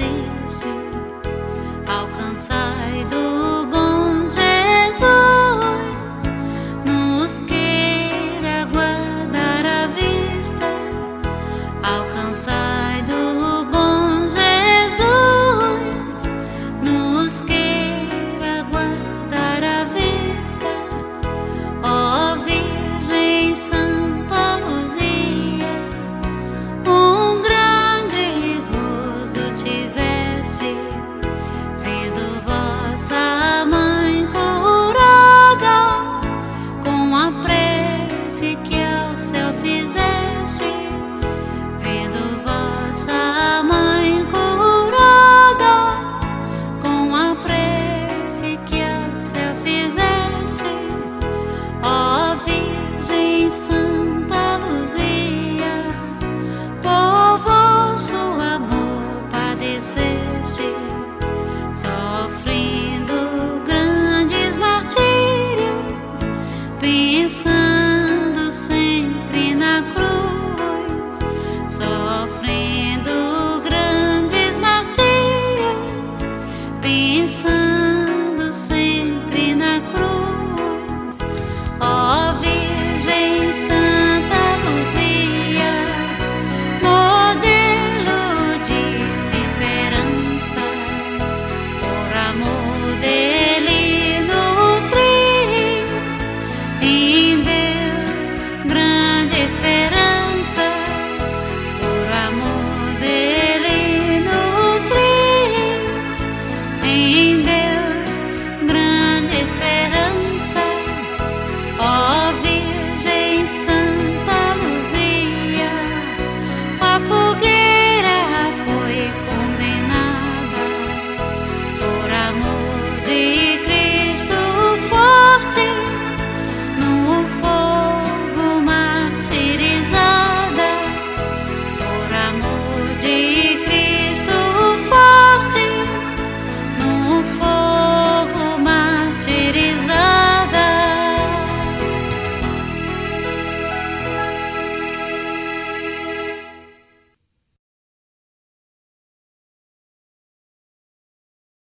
只是 you.